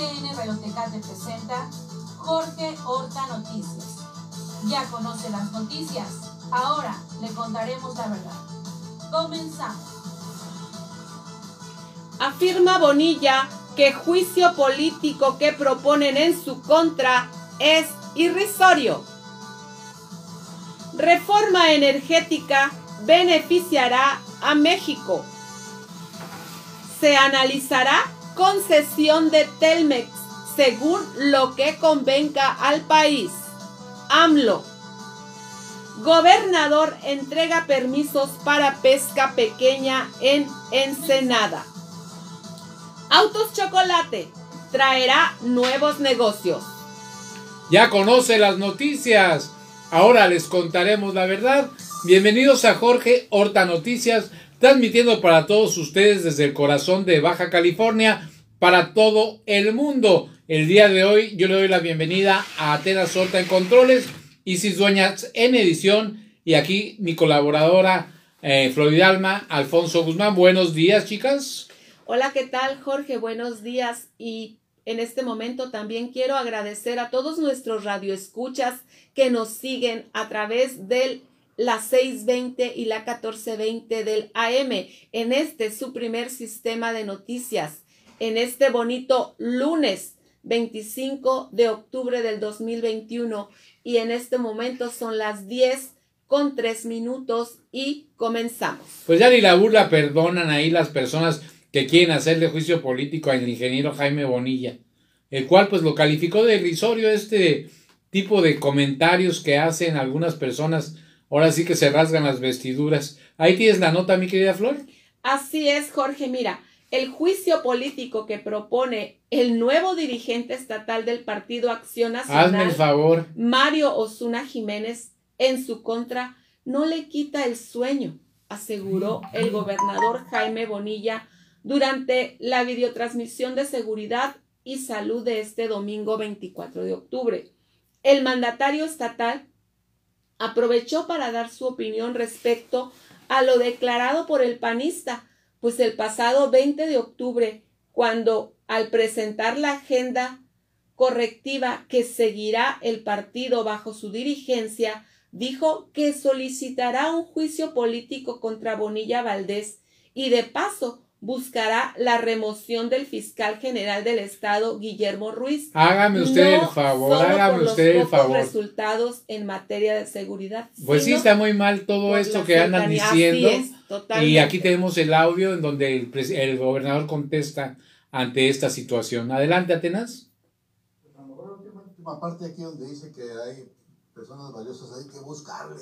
CN Radiotecate presenta Jorge Horta Noticias. Ya conoce las noticias, ahora le contaremos la verdad. Comenzamos. Afirma Bonilla que juicio político que proponen en su contra es irrisorio. Reforma energética beneficiará a México. Se analizará concesión de Telmex según lo que convenga al país. AMLO. Gobernador entrega permisos para pesca pequeña en Ensenada. Autos Chocolate traerá nuevos negocios. Ya conoce las noticias. Ahora les contaremos la verdad. Bienvenidos a Jorge Horta Noticias, transmitiendo para todos ustedes desde el corazón de Baja California, para todo el mundo. El día de hoy yo le doy la bienvenida a Atenas Horta en Controles, Isis Dueñas en edición y aquí mi colaboradora eh, Floridalma Alfonso Guzmán. Buenos días, chicas. Hola, ¿qué tal, Jorge? Buenos días. Y en este momento también quiero agradecer a todos nuestros radioescuchas que nos siguen a través del la 620 y la 1420 del AM en este su primer sistema de noticias en este bonito lunes 25 de octubre del 2021 y en este momento son las 10 con 3 minutos y comenzamos. Pues ya ni la burla perdonan ahí las personas que quieren hacerle juicio político al ingeniero Jaime Bonilla, el cual pues lo calificó de irrisorio este tipo de comentarios que hacen algunas personas Ahora sí que se rasgan las vestiduras. Ahí tienes la nota, mi querida Flor. Así es, Jorge. Mira, el juicio político que propone el nuevo dirigente estatal del Partido Acción Nacional, Hazme el favor. Mario Osuna Jiménez, en su contra, no le quita el sueño, aseguró el gobernador Jaime Bonilla durante la videotransmisión de seguridad y salud de este domingo 24 de octubre. El mandatario estatal aprovechó para dar su opinión respecto a lo declarado por el panista, pues el pasado 20 de octubre, cuando al presentar la agenda correctiva que seguirá el partido bajo su dirigencia, dijo que solicitará un juicio político contra Bonilla Valdés y de paso buscará la remoción del fiscal general del estado Guillermo Ruiz. Hágame usted el favor, hágame usted el favor. resultados en materia de seguridad. Pues sí está muy mal todo esto que andan diciendo. y aquí tenemos el audio en donde el, el, gobernador contesta ante esta situación. Adelante, Atenas. A lo mejor la última parte aquí donde dice que hay personas valiosas, hay que buscarle,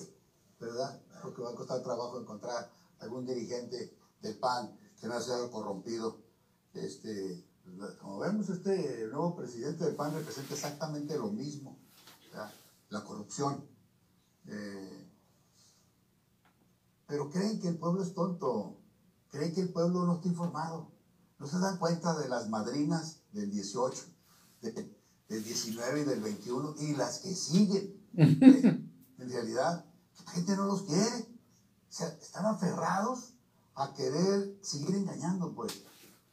¿verdad? Porque va a costar trabajo encontrar algún dirigente del PAN que no sea corrompido. Este, como vemos, este nuevo presidente del PAN representa exactamente lo mismo, la corrupción. Eh, pero creen que el pueblo es tonto, creen que el pueblo no está informado, no se dan cuenta de las madrinas del 18, del 19 y del 21 y las que siguen. en realidad, la gente no los quiere, o sea, están aferrados a querer seguir engañando, pues.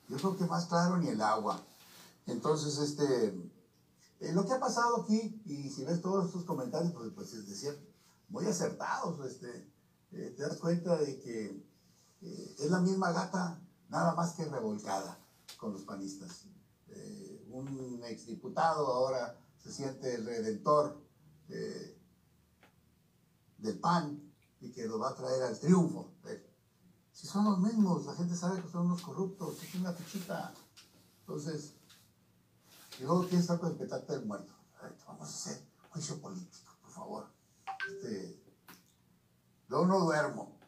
Yo creo que más claro ni el agua. Entonces, este, eh, lo que ha pasado aquí, y si ves todos estos comentarios, pues, pues es decir, muy acertados, este, eh, te das cuenta de que eh, es la misma gata, nada más que revolcada con los panistas. un exdiputado ahora se siente el redentor del PAN y que lo va a traer al triunfo. Son los mismos, la gente sabe que son unos corruptos, es una fichita. Entonces, y luego quieres estar con el del muerto. vamos a hacer juicio político, por favor. Este, yo no duermo,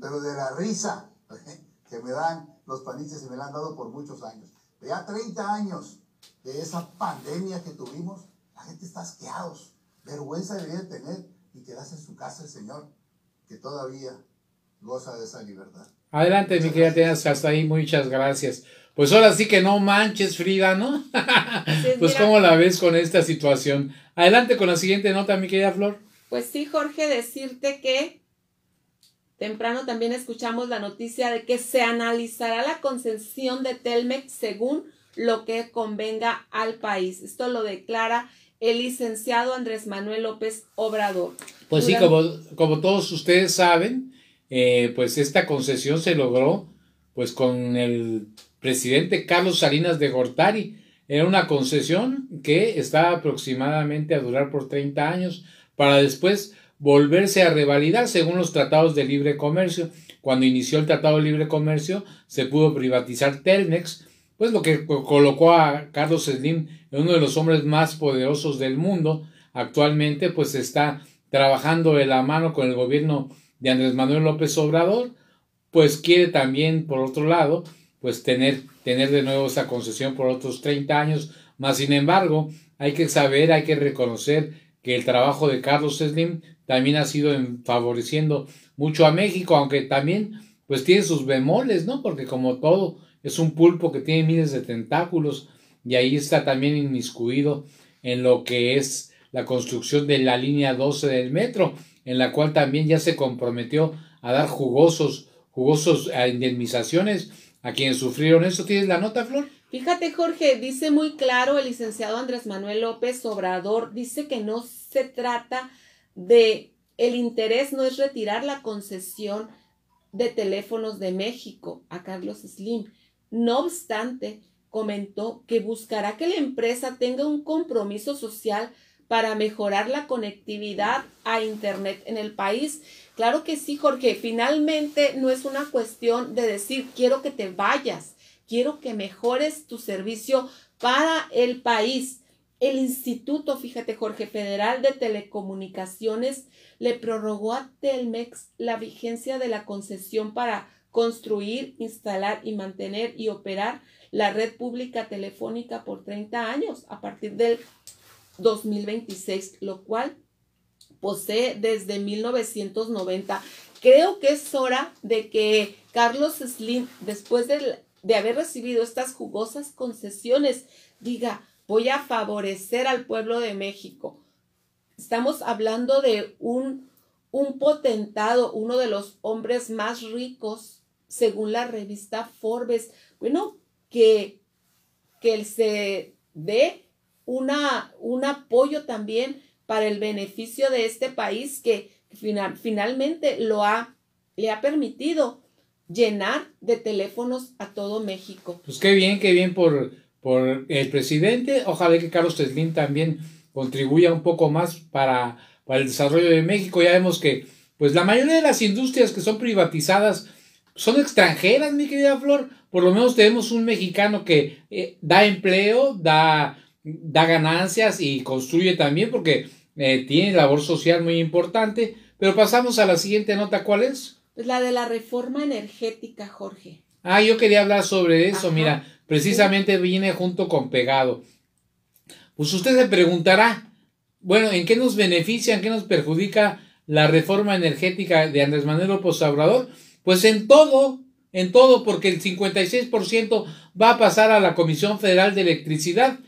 pero de la risa que me dan los panistas y me la han dado por muchos años. Ya 30 años de esa pandemia que tuvimos, la gente está asqueados. Vergüenza debería tener y quedarse en su casa el Señor, que todavía goza de esa libertad. Adelante, mi querida Tenas, hasta ahí, muchas gracias. Pues ahora sí que no manches, Frida, ¿no? pues cómo la ves con esta situación. Adelante con la siguiente nota, mi querida Flor. Pues sí, Jorge, decirte que temprano también escuchamos la noticia de que se analizará la concesión de Telmex según lo que convenga al país. Esto lo declara el licenciado Andrés Manuel López Obrador. Pues sí, como, como todos ustedes saben, eh, pues esta concesión se logró pues con el presidente Carlos Salinas de Gortari. Era una concesión que estaba aproximadamente a durar por 30 años para después volverse a revalidar según los tratados de libre comercio. Cuando inició el tratado de libre comercio se pudo privatizar Telmex, pues lo que colocó a Carlos Slim en uno de los hombres más poderosos del mundo. Actualmente pues está trabajando de la mano con el gobierno de Andrés Manuel López Obrador, pues quiere también, por otro lado, pues tener, tener de nuevo esa concesión por otros 30 años, más sin embargo, hay que saber, hay que reconocer que el trabajo de Carlos Slim también ha sido favoreciendo mucho a México, aunque también pues tiene sus bemoles, ¿no? Porque como todo es un pulpo que tiene miles de tentáculos y ahí está también inmiscuido en lo que es la construcción de la línea 12 del metro, en la cual también ya se comprometió a dar jugosos, jugosos indemnizaciones a quienes sufrieron eso. ¿Tienes la nota, Flor? Fíjate, Jorge, dice muy claro el licenciado Andrés Manuel López Obrador, dice que no se trata de el interés no es retirar la concesión de teléfonos de México a Carlos Slim. No obstante, comentó que buscará que la empresa tenga un compromiso social para mejorar la conectividad a Internet en el país. Claro que sí, Jorge. Finalmente no es una cuestión de decir quiero que te vayas, quiero que mejores tu servicio para el país. El Instituto, fíjate Jorge, Federal de Telecomunicaciones le prorrogó a Telmex la vigencia de la concesión para construir, instalar y mantener y operar la red pública telefónica por 30 años a partir del 2026, lo cual posee desde 1990. Creo que es hora de que Carlos Slim, después de, de haber recibido estas jugosas concesiones, diga, voy a favorecer al pueblo de México. Estamos hablando de un, un potentado, uno de los hombres más ricos, según la revista Forbes. Bueno, que, que él se dé una, un apoyo también para el beneficio de este país que final, finalmente lo ha, le ha permitido llenar de teléfonos a todo México. Pues qué bien, qué bien por, por el presidente. Ojalá que Carlos Slim también contribuya un poco más para, para el desarrollo de México. Ya vemos que pues la mayoría de las industrias que son privatizadas son extranjeras, mi querida Flor. Por lo menos tenemos un mexicano que eh, da empleo, da da ganancias y construye también porque eh, tiene labor social muy importante. Pero pasamos a la siguiente nota, ¿cuál es? Pues la de la reforma energética, Jorge. Ah, yo quería hablar sobre eso, mira, precisamente viene junto con pegado. Pues usted se preguntará, bueno, ¿en qué nos beneficia, en qué nos perjudica la reforma energética de Andrés Manuel López Obrador? Pues en todo, en todo, porque el 56% va a pasar a la Comisión Federal de Electricidad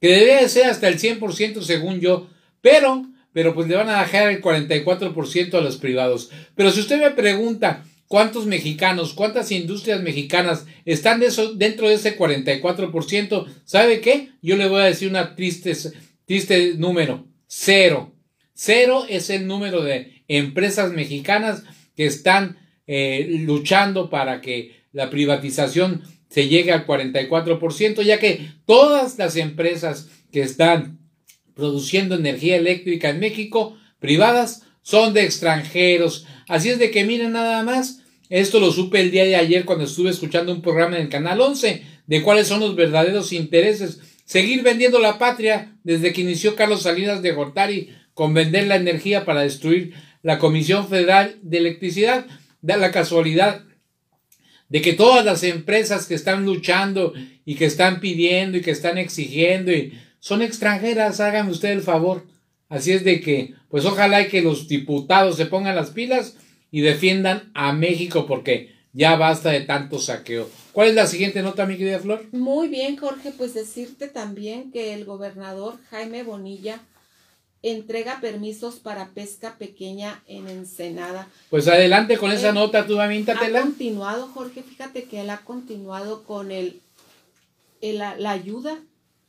que debería ser hasta el 100% según yo, pero, pero pues le van a dejar el 44% a los privados. Pero si usted me pregunta cuántos mexicanos, cuántas industrias mexicanas están dentro de ese 44%, ¿sabe qué? Yo le voy a decir una triste, triste número, cero. Cero es el número de empresas mexicanas que están eh, luchando para que la privatización se llegue al 44%, ya que todas las empresas que están produciendo energía eléctrica en México, privadas, son de extranjeros. Así es de que miren nada más, esto lo supe el día de ayer cuando estuve escuchando un programa en el Canal 11 de cuáles son los verdaderos intereses. Seguir vendiendo la patria desde que inició Carlos Salinas de Gortari con vender la energía para destruir la Comisión Federal de Electricidad. Da la casualidad de que todas las empresas que están luchando y que están pidiendo y que están exigiendo y son extranjeras, háganme usted el favor. Así es de que, pues ojalá que los diputados se pongan las pilas y defiendan a México porque ya basta de tanto saqueo. ¿Cuál es la siguiente nota, mi querida Flor? Muy bien, Jorge, pues decirte también que el gobernador Jaime Bonilla entrega permisos para pesca pequeña en Ensenada. Pues adelante con esa nota, tú Ha continuado, Jorge, fíjate que él ha continuado con el la, la ayuda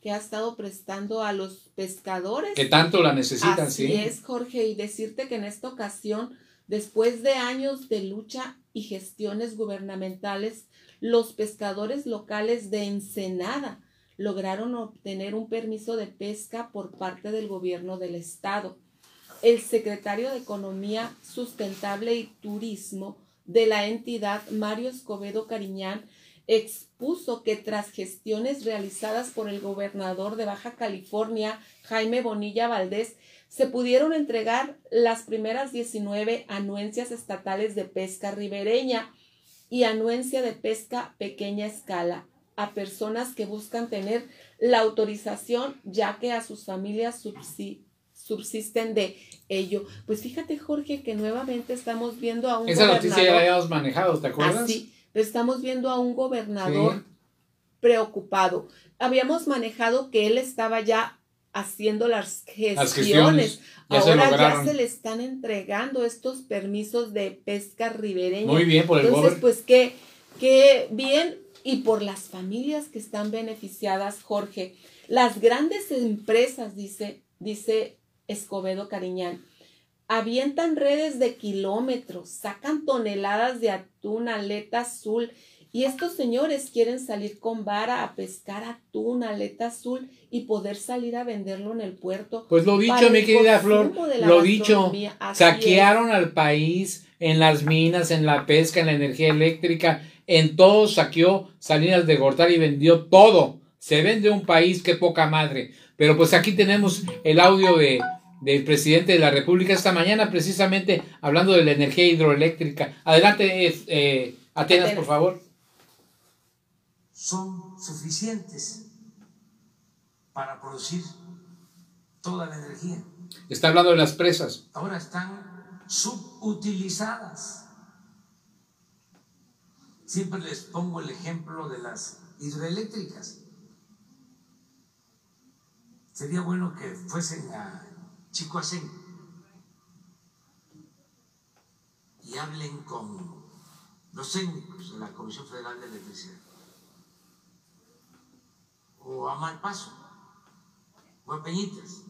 que ha estado prestando a los pescadores. Que tanto la necesitan, Así sí. es, Jorge, y decirte que en esta ocasión, después de años de lucha y gestiones gubernamentales, los pescadores locales de Ensenada lograron obtener un permiso de pesca por parte del gobierno del estado. El secretario de Economía Sustentable y Turismo de la entidad, Mario Escobedo Cariñán, expuso que tras gestiones realizadas por el gobernador de Baja California, Jaime Bonilla Valdés, se pudieron entregar las primeras 19 anuencias estatales de pesca ribereña y anuencia de pesca pequeña escala a personas que buscan tener la autorización ya que a sus familias subsi- subsisten de ello. Pues fíjate Jorge que nuevamente estamos viendo a un Esa noticia ya la gobernador- habíamos manejado, ¿te acuerdas? Pero estamos viendo a un gobernador Sí. preocupado. Habíamos manejado que él estaba ya haciendo las gestiones. Las gestiones ya se Ahora ya se le están entregando estos permisos de pesca ribereña. Muy bien por el Entonces, pues qué, qué bien y por las familias que están beneficiadas, Jorge. Las grandes empresas, dice, dice Escobedo Cariñán, avientan redes de kilómetros, sacan toneladas de atún, aleta azul, y estos señores quieren salir con vara a pescar atún, aleta azul y poder salir a venderlo en el puerto. Pues lo dicho, mi querida Flor, lo dicho, saquearon al país en las minas, en la pesca, en la energía eléctrica, en todo saqueó Salinas de Gortari y vendió todo. Se vende un país, qué poca madre. Pero pues aquí tenemos el audio de del presidente de la República esta mañana, precisamente hablando de la energía hidroeléctrica. Adelante, eh, eh, Atenas, Atenas. por favor. son suficientes para producir toda la energía. Está hablando de las presas. Ahora están subutilizadas. Siempre les pongo el ejemplo de las hidroeléctricas. Sería bueno que fuesen a Chicoacén y hablen con los técnicos de la Comisión Federal de Electricidad. O a Malpaso o a Peñitas.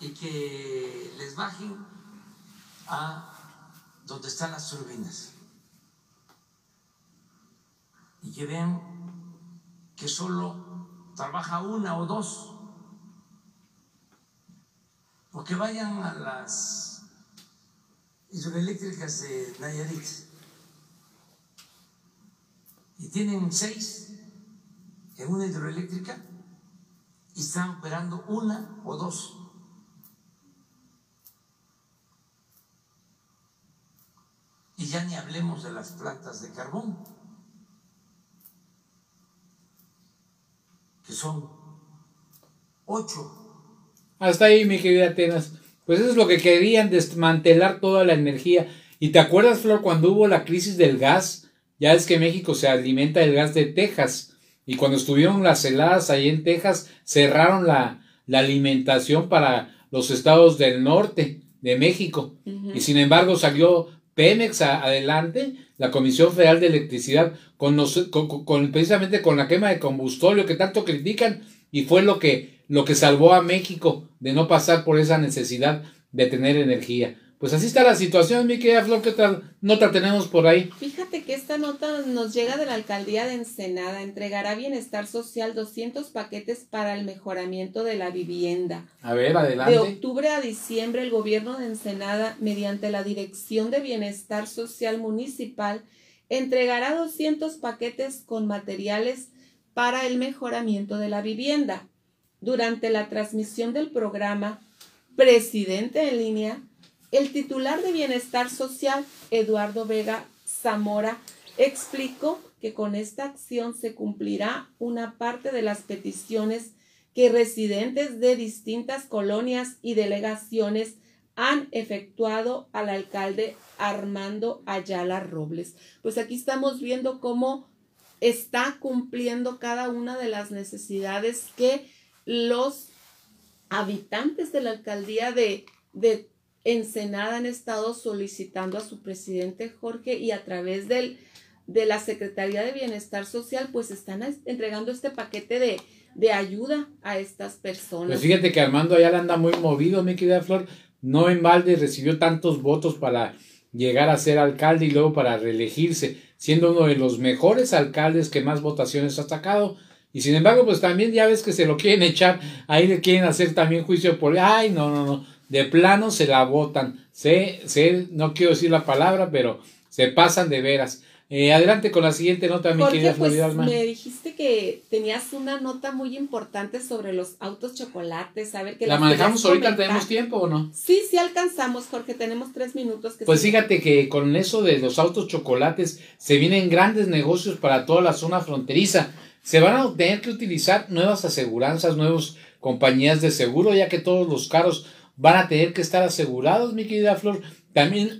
Y que les bajen a donde están las turbinas y que vean que solo trabaja una o dos o que vayan a las hidroeléctricas de Nayarit y tienen seis en una hidroeléctrica y están operando una o dos. Y ya ni hablemos de las plantas de carbón, son ocho. Hasta ahí, mi querida Atenas. Pues eso es lo que querían, desmantelar toda la energía. ¿Y te acuerdas, Flor, cuando hubo la crisis del gas? Ya es que México se alimenta del gas de Texas. Y cuando estuvieron las heladas ahí en Texas, cerraron la, la alimentación para los estados del norte de México. Y sin embargo salió Pemex adelante, la Comisión Federal de Electricidad, con- con- precisamente con la quema de combustorio que tanto critican, y fue lo que, lo que salvó a México de no pasar por esa necesidad de tener energía. Pues así está la situación, mi querida Flor, ¿qué otra nota tenemos por ahí? Fíjate que esta nota nos llega de la alcaldía de Ensenada. Entregará Bienestar Social 200 paquetes para el mejoramiento de la vivienda. A ver, De adelante. octubre a diciembre, el gobierno de Ensenada, mediante la Dirección de Bienestar Social Municipal, entregará 200 paquetes con materiales para el mejoramiento de la vivienda. Durante la transmisión del programa Presidente en línea, el titular de Bienestar Social, Eduardo Vega Zamora, explicó que con esta acción se cumplirá una parte de las peticiones que residentes de distintas colonias y delegaciones han efectuado al alcalde Armando Ayala Robles. Pues aquí estamos viendo cómo está cumpliendo cada una de las necesidades que los habitantes de la alcaldía de, de Ensenada han estado solicitando a su presidente Jorge y a través del, de la Secretaría de Bienestar Social, pues están entregando este paquete de, de ayuda a estas personas. Pues fíjate que Armando Ayala anda muy movido, mi querida Flor. No en balde recibió tantos votos para llegar a ser alcalde y luego para reelegirse, siendo uno de los mejores alcaldes que más votaciones ha sacado. Y sin embargo, pues también ya ves que se lo quieren echar, ahí le quieren hacer también juicio por, ay, no, no, no, de plano se la votan. Sé, sé, no quiero decir la palabra, pero se pasan de veras. Eh, adelante con la siguiente nota, mi querida pues, Me dijiste que tenías una nota muy importante sobre los autos chocolates. A ver, que ¿La manejamos ahorita? ¿Tenemos tiempo o no? Sí, sí alcanzamos, Jorge. Tenemos tres minutos. Que pues fíjate que con eso de los autos chocolates se vienen grandes negocios para toda la zona fronteriza. Se van a tener que utilizar nuevas aseguranzas, nuevas compañías de seguro, ya que todos los carros van a tener que estar asegurados, mi querida Flor. También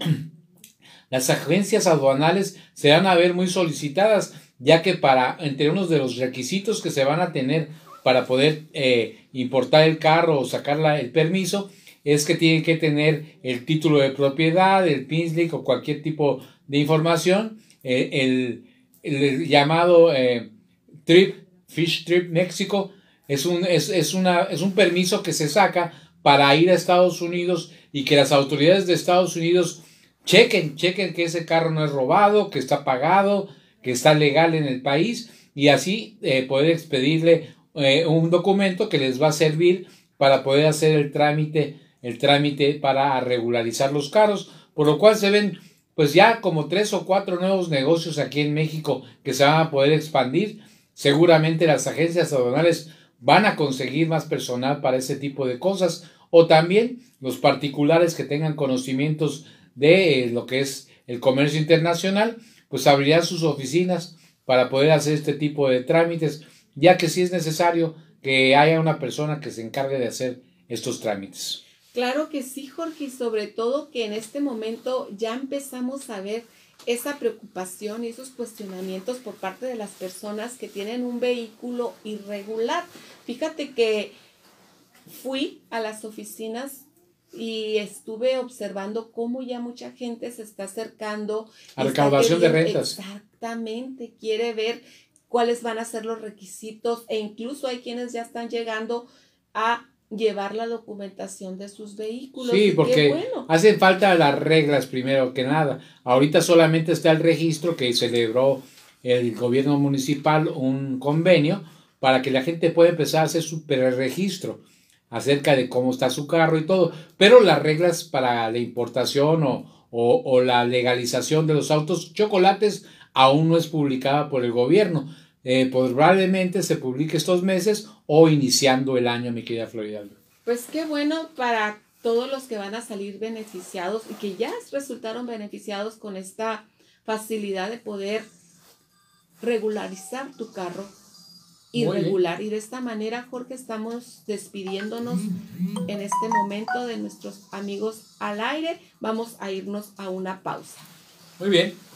las agencias aduanales se van a ver muy solicitadas, ya que para, entre unos de los requisitos que se van a tener para poder eh, importar el carro o sacar el permiso, es que tienen que tener el título de propiedad, el PINSLIC o cualquier tipo de información, eh, el, llamado eh, Trip, Fish Trip México, es un, es, es, una, es un permiso que se saca para ir a Estados Unidos y que las autoridades de Estados Unidos chequen, chequen que ese carro no es robado, que está pagado, que está legal en el país y así eh, poder expedirle eh, un documento que les va a servir para poder hacer el trámite, el trámite para regularizar los carros, por lo cual se ven pues ya como tres o cuatro nuevos negocios aquí en México que se van a poder expandir. Seguramente las agencias aduanales van a conseguir más personal para ese tipo de cosas o también los particulares que tengan conocimientos de eh, lo que es el comercio internacional, pues abrirán sus oficinas para poder hacer este tipo de trámites, ya que sí es necesario que haya una persona que se encargue de hacer estos trámites. Claro que sí, Jorge, y sobre todo que en este momento ya empezamos a ver esa preocupación y esos cuestionamientos por parte de las personas que tienen un vehículo irregular. Fíjate que fui a las oficinas y estuve observando cómo ya mucha gente se está acercando. A recaudación de rentas. Exactamente, quiere ver cuáles van a ser los requisitos e incluso hay quienes ya están llegando a llevar la documentación de sus vehículos. Sí, porque hacen falta las reglas primero que nada. Ahorita solamente está el registro que celebró el gobierno municipal un convenio para que la gente pueda empezar a hacer su registro acerca de cómo está su carro y todo, pero las reglas para la importación o, o, la legalización de los autos chocolates aún no es publicada por el gobierno. Eh, probablemente se publique estos meses o iniciando el año, mi querida Florida. Pues qué bueno para todos los que van a salir beneficiados y que ya resultaron beneficiados con esta facilidad de poder regularizar tu carro irregular. Y de esta manera, Jorge, estamos despidiéndonos en este momento de nuestros amigos al aire. Vamos a irnos a una pausa. Muy bien.